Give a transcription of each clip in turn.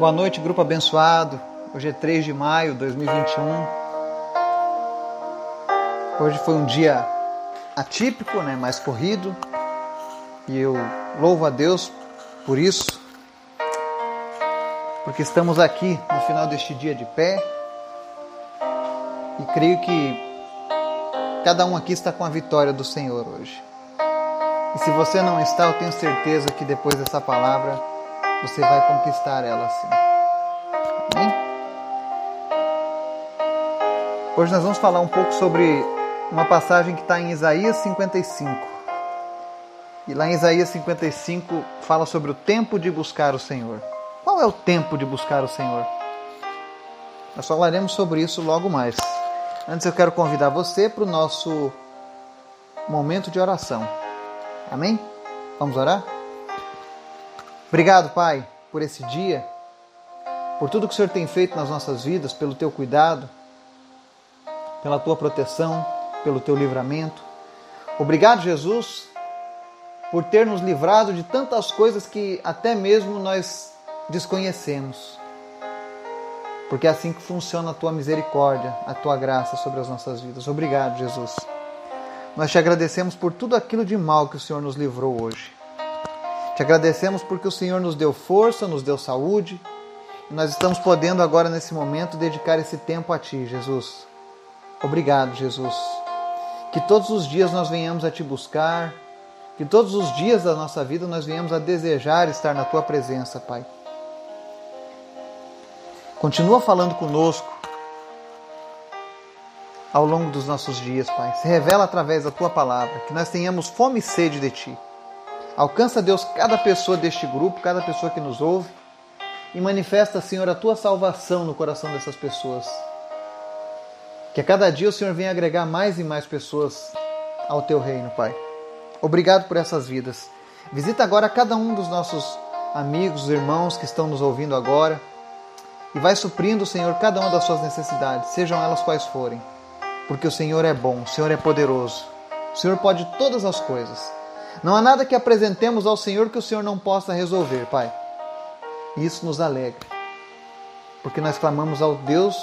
Boa noite, grupo abençoado. Hoje é 3 de maio de 2021. Hoje foi um dia atípico, né, mais corrido. E eu louvo a Deus por isso. Porque estamos aqui no final deste dia de pé. E creio que cada um aqui está com a vitória do Senhor hoje. E se você não está, eu tenho certeza que depois dessa palavra você vai conquistar ela sim. Amém? Hoje nós vamos falar um pouco sobre uma passagem que está em Isaías 55. E lá em Isaías 55 fala sobre o tempo de buscar o Senhor. Qual é o tempo de buscar o Senhor? Nós falaremos sobre isso logo mais. Antes eu quero convidar você para o nosso momento de oração. Amém? Vamos orar? Obrigado, Pai, por esse dia, por tudo que o Senhor tem feito nas nossas vidas, pelo teu cuidado, pela tua proteção, pelo teu livramento. Obrigado, Jesus, por ter nos livrado de tantas coisas que até mesmo nós desconhecemos. Porque é assim que funciona a tua misericórdia, a tua graça sobre as nossas vidas. Obrigado, Jesus. Nós te agradecemos por tudo aquilo de mal que o Senhor nos livrou hoje. Te agradecemos porque o Senhor nos deu força, nos deu saúde. E nós estamos podendo agora, nesse momento, dedicar esse tempo a Ti, Jesus. Obrigado, Jesus. Que todos os dias nós venhamos a Te buscar, que todos os dias da nossa vida nós venhamos a desejar estar na Tua presença, Pai. Continua falando conosco ao longo dos nossos dias, Pai. Se revela através da Tua palavra, que nós tenhamos fome e sede de Ti. Alcança, Deus, cada pessoa deste grupo, cada pessoa que nos ouve e manifesta, Senhor, a tua salvação no coração dessas pessoas. Que a cada dia o Senhor venha agregar mais e mais pessoas ao teu reino, Pai. Obrigado por essas vidas. Visita agora cada um dos nossos amigos, irmãos que estão nos ouvindo agora e vai suprindo, Senhor, cada uma das suas necessidades, sejam elas quais forem. Porque o Senhor é bom, o Senhor é poderoso, o Senhor pode todas as coisas. Não há nada que apresentemos ao Senhor que o Senhor não possa resolver, Pai. Isso nos alegra, porque nós clamamos ao Deus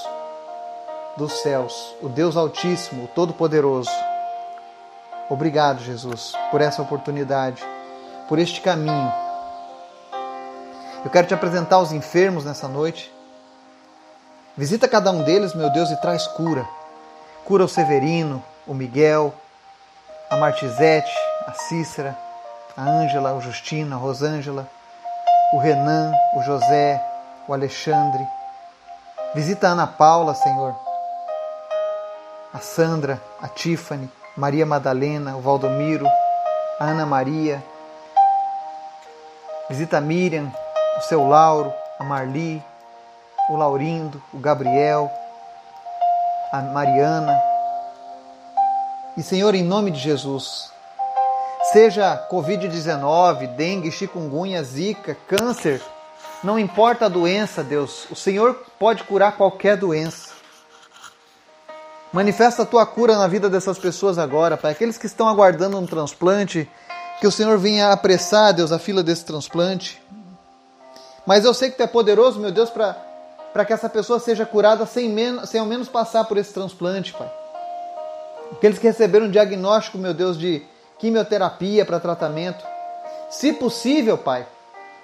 dos céus, o Deus Altíssimo, o Todo-Poderoso. Obrigado, Jesus, por essa oportunidade, por este caminho. Eu quero te apresentar os enfermos nessa noite. Visita cada um deles, meu Deus, e traz cura. Cura o Severino, o Miguel, a Martizete, a Cícera, a Ângela, o Justino, a Rosângela, o Renan, o José, o Alexandre. Visita a Ana Paula, Senhor, a Sandra, a Tiffany, Maria Madalena, o Valdomiro, a Ana Maria. Visita a Miriam, o seu Lauro, a Marli, o Laurindo, o Gabriel, a Mariana. E Senhor, em nome de Jesus, Seja Covid-19, dengue, chikungunya, zika, câncer, não importa a doença, Deus, o Senhor pode curar qualquer doença. Manifesta a tua cura na vida dessas pessoas agora, Pai. Aqueles que estão aguardando um transplante, que o Senhor venha apressar, Deus, a fila desse transplante. Mas eu sei que Tu é poderoso, meu Deus, para que essa pessoa seja curada sem, menos, sem ao menos passar por esse transplante, Pai. Aqueles que receberam um diagnóstico, meu Deus, de quimioterapia para tratamento. Se possível, Pai,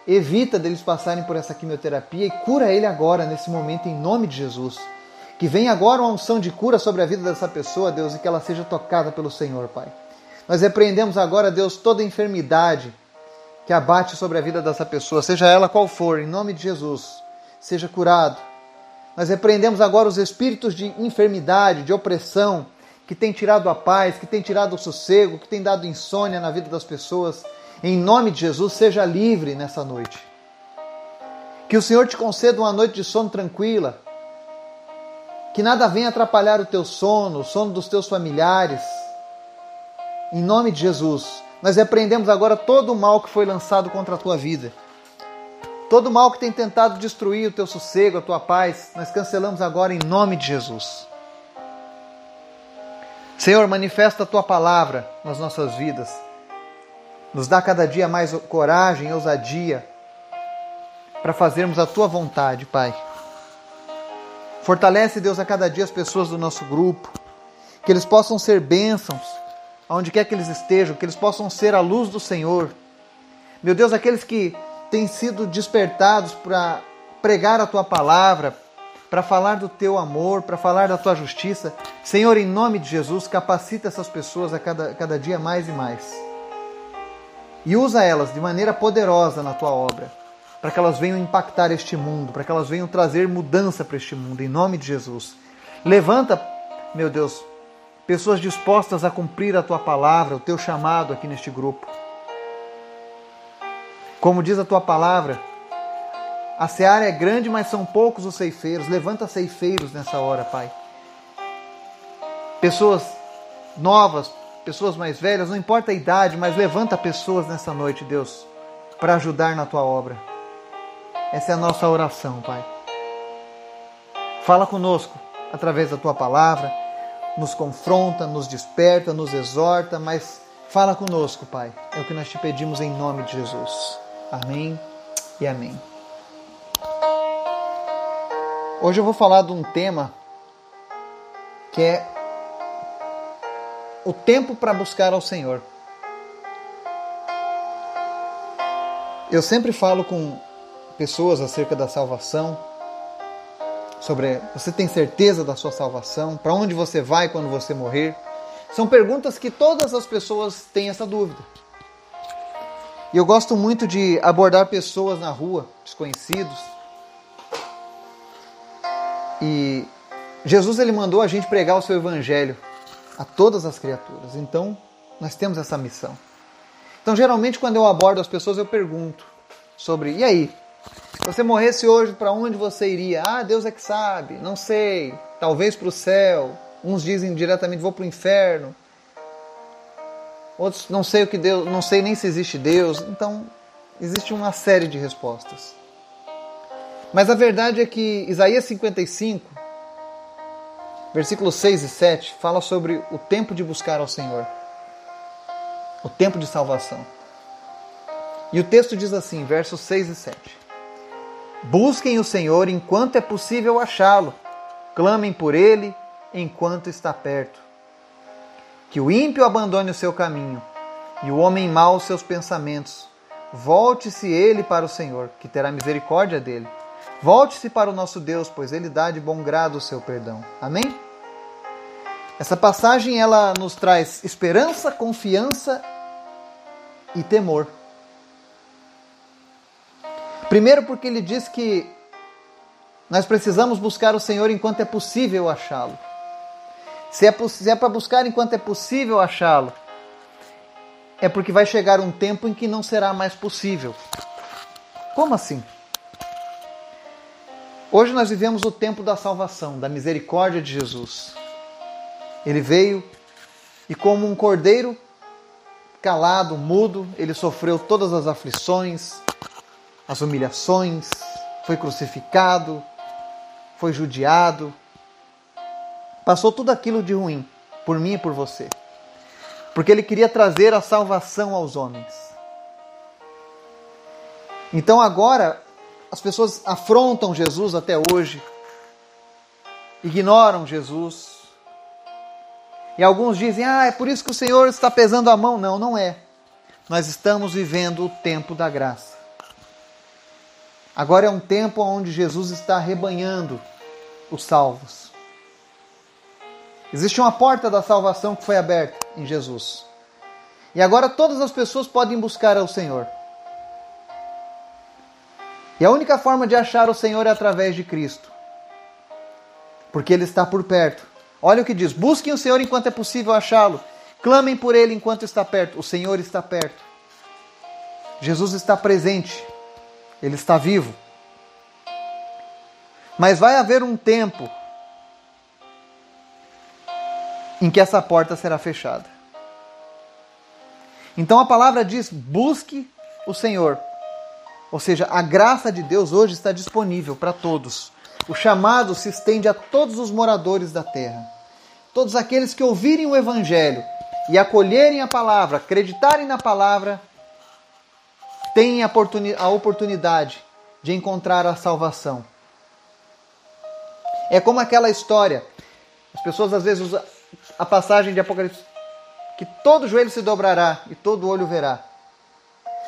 evita deles passarem por essa quimioterapia e cura ele agora, nesse momento, em nome de Jesus. Que venha agora uma unção de cura sobre a vida dessa pessoa, Deus, e que ela seja tocada pelo Senhor, Pai. Nós repreendemos agora, Deus, toda enfermidade que abate sobre a vida dessa pessoa, seja ela qual for, em nome de Jesus, seja curado. Nós repreendemos agora os espíritos de enfermidade, de opressão, que tem tirado a paz, que tem tirado o sossego, que tem dado insônia na vida das pessoas. Em nome de Jesus, seja livre nessa noite. Que o Senhor te conceda uma noite de sono tranquila. Que nada venha atrapalhar o teu sono, o sono dos teus familiares. Em nome de Jesus, nós repreendemos agora todo o mal que foi lançado contra a tua vida. Todo o mal que tem tentado destruir o teu sossego, a tua paz, nós cancelamos agora em nome de Jesus. Senhor, manifesta a tua palavra nas nossas vidas. Nos dá cada dia mais coragem ousadia para fazermos a tua vontade, Pai. Fortalece, Deus, a cada dia as pessoas do nosso grupo, que eles possam ser bênçãos aonde quer que eles estejam, que eles possam ser a luz do Senhor. Meu Deus, aqueles que têm sido despertados para pregar a tua palavra, para falar do teu amor, para falar da tua justiça. Senhor, em nome de Jesus, capacita essas pessoas a cada, cada dia mais e mais. E usa elas de maneira poderosa na tua obra, para que elas venham impactar este mundo, para que elas venham trazer mudança para este mundo, em nome de Jesus. Levanta, meu Deus, pessoas dispostas a cumprir a tua palavra, o teu chamado aqui neste grupo. Como diz a tua palavra, a seara é grande, mas são poucos os ceifeiros. Levanta ceifeiros nessa hora, Pai. Pessoas novas, pessoas mais velhas, não importa a idade, mas levanta pessoas nessa noite, Deus, para ajudar na tua obra. Essa é a nossa oração, Pai. Fala conosco através da tua palavra nos confronta, nos desperta, nos exorta, mas fala conosco, Pai. É o que nós te pedimos em nome de Jesus. Amém e amém. Hoje eu vou falar de um tema que é o tempo para buscar ao Senhor. Eu sempre falo com pessoas acerca da salvação sobre você tem certeza da sua salvação, para onde você vai quando você morrer. São perguntas que todas as pessoas têm essa dúvida. E eu gosto muito de abordar pessoas na rua, desconhecidos. E Jesus ele mandou a gente pregar o seu evangelho a todas as criaturas. Então, nós temos essa missão. Então, geralmente quando eu abordo as pessoas, eu pergunto sobre: "E aí, se você morresse hoje, para onde você iria? Ah, Deus é que sabe, não sei. Talvez para o céu. Uns dizem diretamente vou para o inferno. Outros não sei o que Deus, não sei nem se existe Deus. Então, existe uma série de respostas. Mas a verdade é que Isaías 55, versículos 6 e 7, fala sobre o tempo de buscar ao Senhor. O tempo de salvação. E o texto diz assim, versos 6 e 7. Busquem o Senhor enquanto é possível achá-lo. Clamem por ele enquanto está perto. Que o ímpio abandone o seu caminho e o homem mau os seus pensamentos. Volte-se ele para o Senhor, que terá misericórdia dele. Volte-se para o nosso Deus, pois ele dá de bom grado o seu perdão. Amém? Essa passagem ela nos traz esperança, confiança e temor. Primeiro, porque ele diz que nós precisamos buscar o Senhor enquanto é possível achá-lo. Se é, é para buscar enquanto é possível achá-lo, é porque vai chegar um tempo em que não será mais possível. Como assim? Hoje nós vivemos o tempo da salvação, da misericórdia de Jesus. Ele veio e, como um cordeiro calado, mudo, ele sofreu todas as aflições, as humilhações, foi crucificado, foi judiado, passou tudo aquilo de ruim por mim e por você. Porque ele queria trazer a salvação aos homens. Então agora as pessoas afrontam Jesus até hoje, ignoram Jesus. E alguns dizem: "Ah, é por isso que o Senhor está pesando a mão". Não, não é. Nós estamos vivendo o tempo da graça. Agora é um tempo onde Jesus está rebanhando os salvos. Existe uma porta da salvação que foi aberta em Jesus. E agora todas as pessoas podem buscar ao Senhor. E a única forma de achar o Senhor é através de Cristo. Porque Ele está por perto. Olha o que diz: busquem o Senhor enquanto é possível achá-lo. Clamem por Ele enquanto está perto. O Senhor está perto. Jesus está presente. Ele está vivo. Mas vai haver um tempo em que essa porta será fechada. Então a palavra diz: busque o Senhor. Ou seja, a graça de Deus hoje está disponível para todos. O chamado se estende a todos os moradores da terra. Todos aqueles que ouvirem o Evangelho e acolherem a palavra, acreditarem na palavra, têm a oportunidade de encontrar a salvação. É como aquela história. As pessoas às vezes usam a passagem de Apocalipse que todo joelho se dobrará e todo olho verá.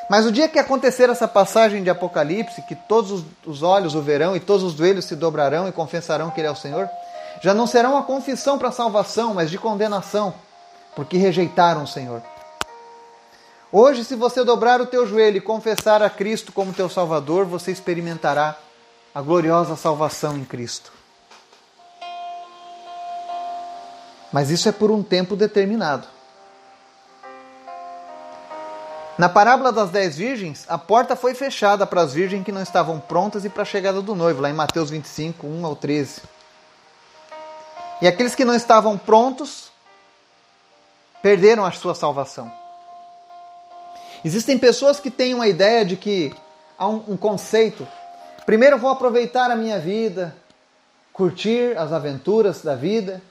Mas o dia que acontecer essa passagem de Apocalipse, que todos os olhos o verão e todos os joelhos se dobrarão e confessarão que Ele é o Senhor, já não será uma confissão para salvação, mas de condenação, porque rejeitaram o Senhor. Hoje, se você dobrar o teu joelho e confessar a Cristo como teu Salvador, você experimentará a gloriosa salvação em Cristo. Mas isso é por um tempo determinado. Na parábola das dez virgens, a porta foi fechada para as virgens que não estavam prontas e para a chegada do noivo, lá em Mateus 25, 1 ao 13. E aqueles que não estavam prontos perderam a sua salvação. Existem pessoas que têm uma ideia de que há um, um conceito. Primeiro vou aproveitar a minha vida, curtir as aventuras da vida,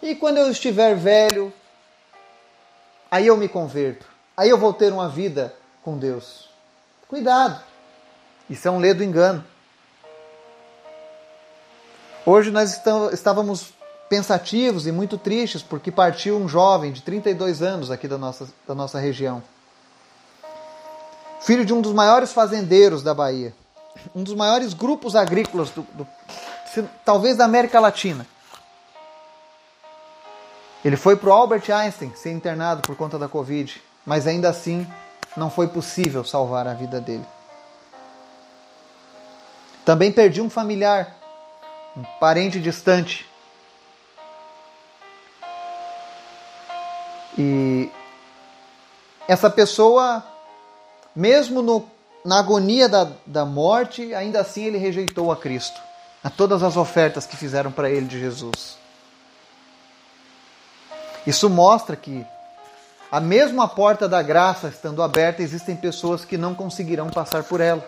e quando eu estiver velho, aí eu me converto. Aí eu vou ter uma vida com Deus. Cuidado. Isso é um ledo engano. Hoje nós estávamos pensativos e muito tristes porque partiu um jovem de 32 anos aqui da nossa, da nossa região. Filho de um dos maiores fazendeiros da Bahia. Um dos maiores grupos agrícolas, do, do talvez da América Latina. Ele foi para o Albert Einstein ser internado por conta da Covid mas ainda assim não foi possível salvar a vida dele. Também perdi um familiar, um parente distante. E essa pessoa, mesmo no, na agonia da, da morte, ainda assim ele rejeitou a Cristo, a todas as ofertas que fizeram para ele de Jesus. Isso mostra que a mesma porta da graça estando aberta, existem pessoas que não conseguirão passar por ela.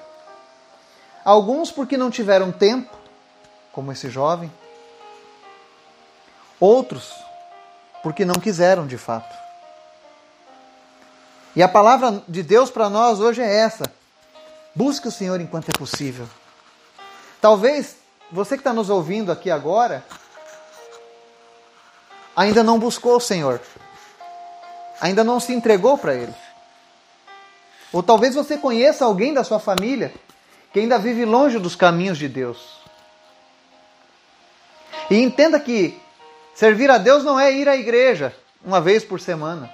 Alguns porque não tiveram tempo, como esse jovem. Outros porque não quiseram de fato. E a palavra de Deus para nós hoje é essa: busque o Senhor enquanto é possível. Talvez você que está nos ouvindo aqui agora ainda não buscou o Senhor ainda não se entregou para Ele. Ou talvez você conheça alguém da sua família que ainda vive longe dos caminhos de Deus. E entenda que servir a Deus não é ir à igreja uma vez por semana.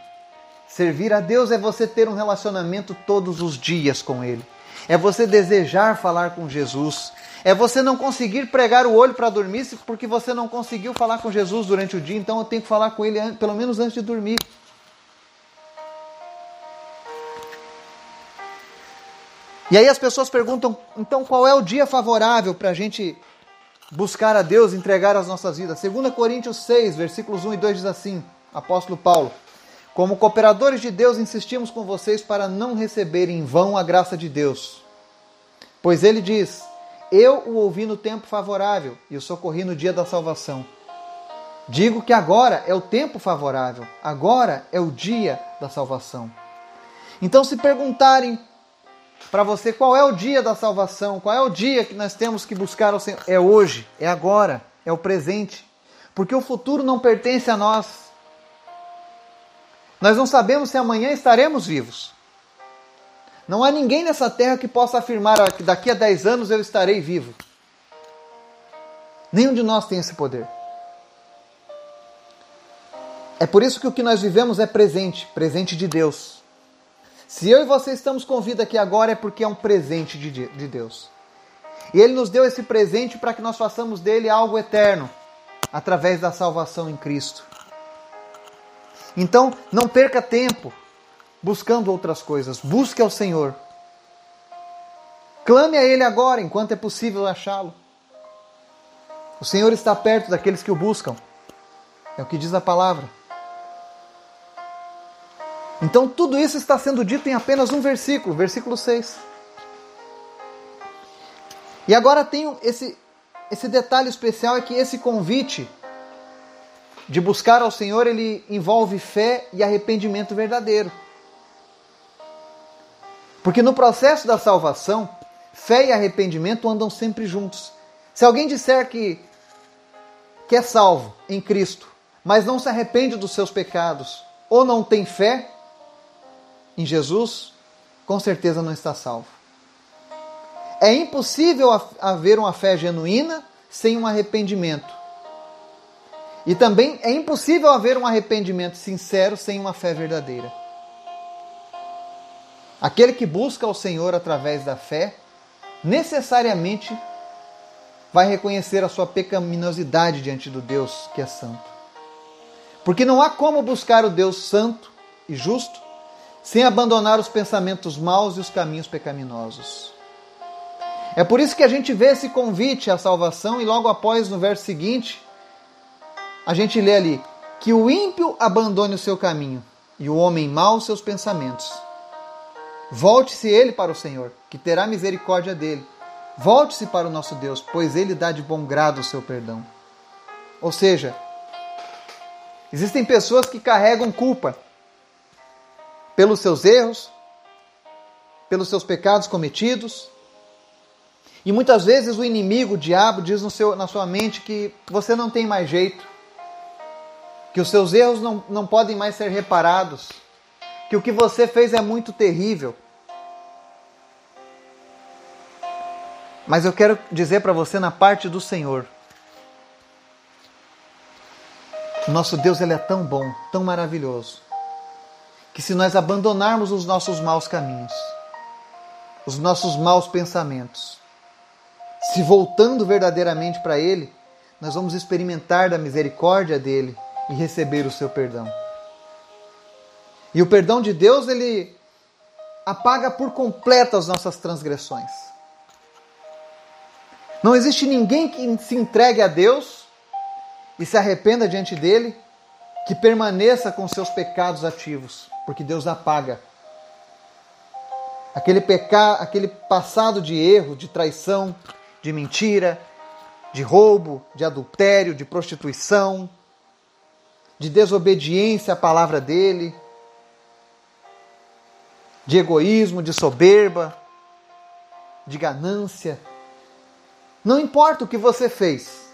Servir a Deus é você ter um relacionamento todos os dias com Ele. É você desejar falar com Jesus. É você não conseguir pregar o olho para dormir porque você não conseguiu falar com Jesus durante o dia, então eu tenho que falar com Ele pelo menos antes de dormir. E aí as pessoas perguntam, então qual é o dia favorável para a gente buscar a Deus, entregar as nossas vidas? 2 Coríntios 6, versículos 1 e 2 diz assim, apóstolo Paulo, como cooperadores de Deus insistimos com vocês para não receber em vão a graça de Deus. Pois ele diz, eu o ouvi no tempo favorável e o socorri no dia da salvação. Digo que agora é o tempo favorável, agora é o dia da salvação. Então, se perguntarem para você qual é o dia da salvação, qual é o dia que nós temos que buscar ao Senhor. É hoje, é agora, é o presente. Porque o futuro não pertence a nós. Nós não sabemos se amanhã estaremos vivos. Não há ninguém nessa terra que possa afirmar que daqui a 10 anos eu estarei vivo. Nenhum de nós tem esse poder. É por isso que o que nós vivemos é presente, presente de Deus. Se eu e você estamos com vida aqui agora é porque é um presente de, de Deus. E Ele nos deu esse presente para que nós façamos dele algo eterno, através da salvação em Cristo. Então, não perca tempo buscando outras coisas. Busque ao Senhor. Clame a Ele agora, enquanto é possível achá-lo. O Senhor está perto daqueles que o buscam. É o que diz a palavra. Então tudo isso está sendo dito em apenas um versículo, versículo 6. E agora tem esse, esse detalhe especial é que esse convite de buscar ao Senhor, ele envolve fé e arrependimento verdadeiro. Porque no processo da salvação, fé e arrependimento andam sempre juntos. Se alguém disser que, que é salvo em Cristo, mas não se arrepende dos seus pecados, ou não tem fé em Jesus, com certeza não está salvo. É impossível haver uma fé genuína sem um arrependimento. E também é impossível haver um arrependimento sincero sem uma fé verdadeira. Aquele que busca o Senhor através da fé, necessariamente vai reconhecer a sua pecaminosidade diante do Deus que é santo. Porque não há como buscar o Deus santo e justo sem abandonar os pensamentos maus e os caminhos pecaminosos. É por isso que a gente vê esse convite à salvação e logo após, no verso seguinte, a gente lê ali: que o ímpio abandone o seu caminho e o homem mau seus pensamentos. Volte-se ele para o Senhor, que terá misericórdia dele. Volte-se para o nosso Deus, pois ele dá de bom grado o seu perdão. Ou seja, existem pessoas que carregam culpa pelos seus erros, pelos seus pecados cometidos. E muitas vezes o inimigo, o diabo, diz seu, na sua mente que você não tem mais jeito, que os seus erros não, não podem mais ser reparados, que o que você fez é muito terrível. Mas eu quero dizer para você na parte do Senhor. Nosso Deus ele é tão bom, tão maravilhoso, que se nós abandonarmos os nossos maus caminhos, os nossos maus pensamentos, se voltando verdadeiramente para Ele, nós vamos experimentar da misericórdia dele e receber o seu perdão. E o perdão de Deus, ele apaga por completo as nossas transgressões. Não existe ninguém que se entregue a Deus e se arrependa diante dele que permaneça com seus pecados ativos, porque Deus apaga. Aquele pecado, aquele passado de erro, de traição, de mentira, de roubo, de adultério, de prostituição, de desobediência à palavra dele, de egoísmo, de soberba, de ganância. Não importa o que você fez.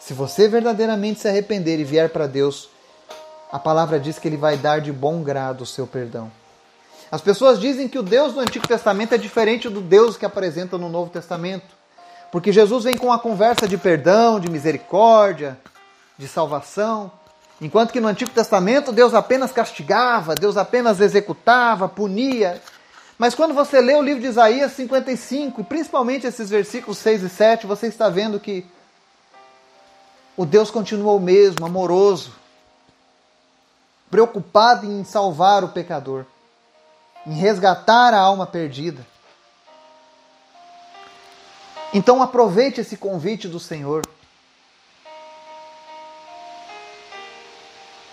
Se você verdadeiramente se arrepender e vier para Deus, a palavra diz que ele vai dar de bom grado o seu perdão. As pessoas dizem que o Deus do Antigo Testamento é diferente do Deus que apresenta no Novo Testamento, porque Jesus vem com a conversa de perdão, de misericórdia, de salvação, enquanto que no Antigo Testamento Deus apenas castigava, Deus apenas executava, punia. Mas quando você lê o livro de Isaías 55, e principalmente esses versículos 6 e 7, você está vendo que o Deus continua o mesmo, amoroso, preocupado em salvar o pecador, em resgatar a alma perdida. Então aproveite esse convite do Senhor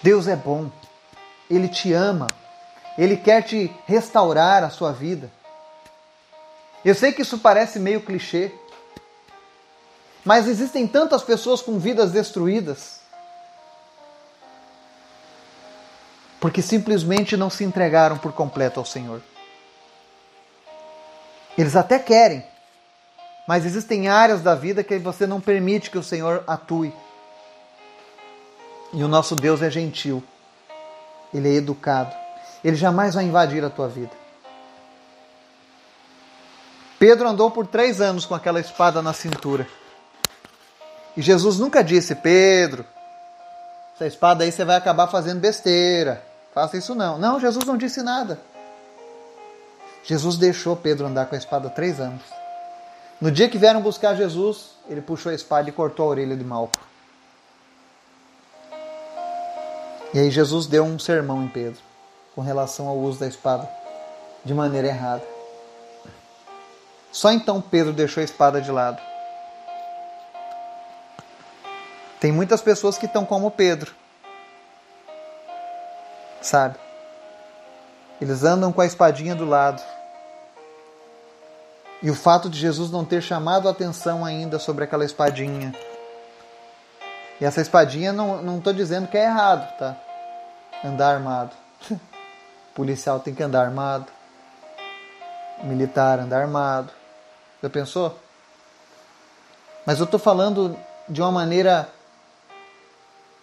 Deus é bom, Ele te ama, Ele quer te restaurar a sua vida. Eu sei que isso parece meio clichê, mas existem tantas pessoas com vidas destruídas porque simplesmente não se entregaram por completo ao Senhor. Eles até querem, mas existem áreas da vida que você não permite que o Senhor atue. E o nosso Deus é gentil. Ele é educado. Ele jamais vai invadir a tua vida. Pedro andou por três anos com aquela espada na cintura. E Jesus nunca disse, Pedro, essa espada aí você vai acabar fazendo besteira. Faça isso não. Não, Jesus não disse nada. Jesus deixou Pedro andar com a espada três anos. No dia que vieram buscar Jesus, ele puxou a espada e cortou a orelha de Malco. E aí Jesus deu um sermão em Pedro com relação ao uso da espada de maneira errada. Só então Pedro deixou a espada de lado. Tem muitas pessoas que estão como Pedro. Sabe? Eles andam com a espadinha do lado. E o fato de Jesus não ter chamado a atenção ainda sobre aquela espadinha e essa espadinha não estou dizendo que é errado, tá? Andar armado. O policial tem que andar armado. militar, andar armado. Já pensou? Mas eu estou falando de uma maneira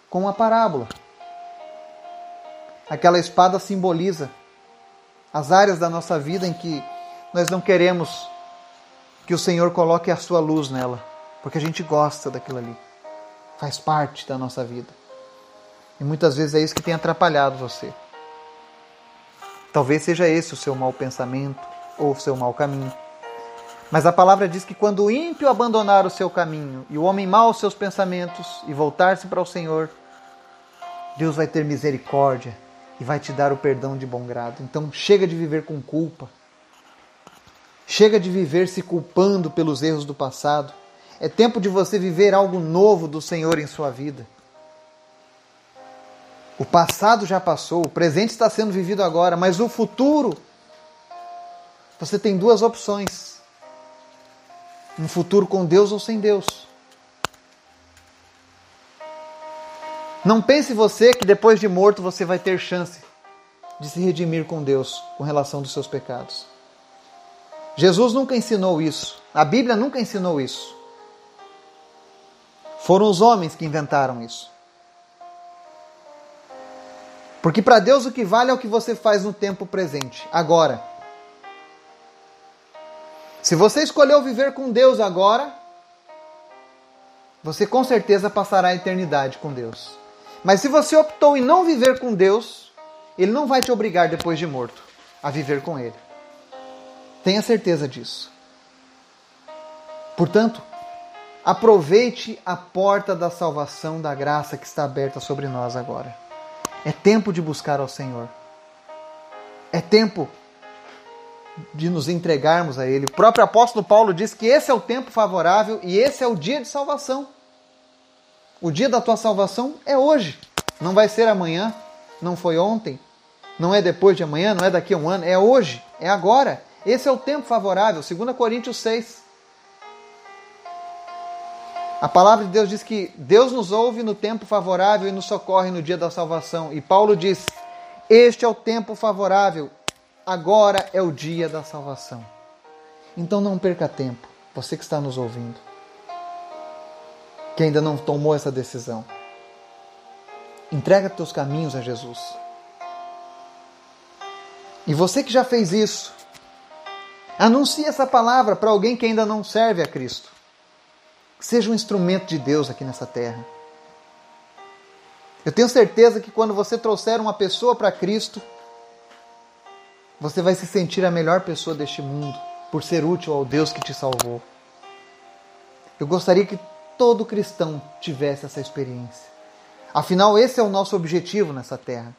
com uma parábola. Aquela espada simboliza as áreas da nossa vida em que nós não queremos que o Senhor coloque a sua luz nela, porque a gente gosta daquilo ali. Faz parte da nossa vida. E muitas vezes é isso que tem atrapalhado você. Talvez seja esse o seu mau pensamento ou o seu mau caminho. Mas a palavra diz que quando o ímpio abandonar o seu caminho e o homem mau os seus pensamentos e voltar-se para o Senhor, Deus vai ter misericórdia e vai te dar o perdão de bom grado. Então chega de viver com culpa. Chega de viver se culpando pelos erros do passado. É tempo de você viver algo novo do Senhor em sua vida. O passado já passou, o presente está sendo vivido agora, mas o futuro, você tem duas opções um futuro com Deus ou sem Deus. Não pense você que depois de morto você vai ter chance de se redimir com Deus com relação dos seus pecados. Jesus nunca ensinou isso. A Bíblia nunca ensinou isso. Foram os homens que inventaram isso. Porque para Deus o que vale é o que você faz no tempo presente, agora. Se você escolheu viver com Deus agora, você com certeza passará a eternidade com Deus. Mas se você optou em não viver com Deus, Ele não vai te obrigar depois de morto a viver com Ele. Tenha certeza disso. Portanto, aproveite a porta da salvação, da graça que está aberta sobre nós agora. É tempo de buscar ao Senhor. É tempo de nos entregarmos a Ele. O próprio apóstolo Paulo diz que esse é o tempo favorável e esse é o dia de salvação. O dia da tua salvação é hoje, não vai ser amanhã, não foi ontem, não é depois de amanhã, não é daqui a um ano, é hoje, é agora. Esse é o tempo favorável, 2 Coríntios 6. A palavra de Deus diz que Deus nos ouve no tempo favorável e nos socorre no dia da salvação. E Paulo diz: Este é o tempo favorável, Agora é o dia da salvação. Então não perca tempo, você que está nos ouvindo, que ainda não tomou essa decisão. Entrega teus caminhos a Jesus. E você que já fez isso, anuncie essa palavra para alguém que ainda não serve a Cristo. Seja um instrumento de Deus aqui nessa terra. Eu tenho certeza que quando você trouxer uma pessoa para Cristo, você vai se sentir a melhor pessoa deste mundo por ser útil ao Deus que te salvou. Eu gostaria que todo cristão tivesse essa experiência. Afinal, esse é o nosso objetivo nessa terra: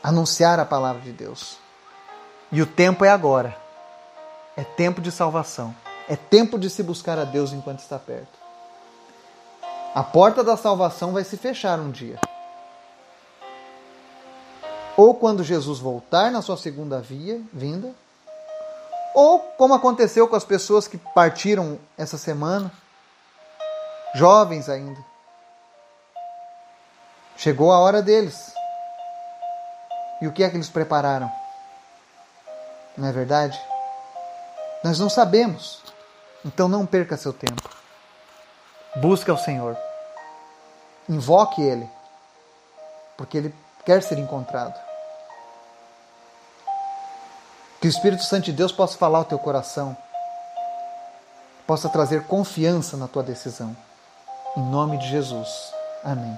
anunciar a palavra de Deus. E o tempo é agora. É tempo de salvação. É tempo de se buscar a Deus enquanto está perto. A porta da salvação vai se fechar um dia ou quando Jesus voltar na sua segunda via, vinda, ou como aconteceu com as pessoas que partiram essa semana, jovens ainda. Chegou a hora deles. E o que é que eles prepararam? Não é verdade? Nós não sabemos. Então não perca seu tempo. Busque ao Senhor. Invoque Ele. Porque Ele quer ser encontrado. Que o Espírito Santo de Deus possa falar ao teu coração, possa trazer confiança na tua decisão. Em nome de Jesus. Amém.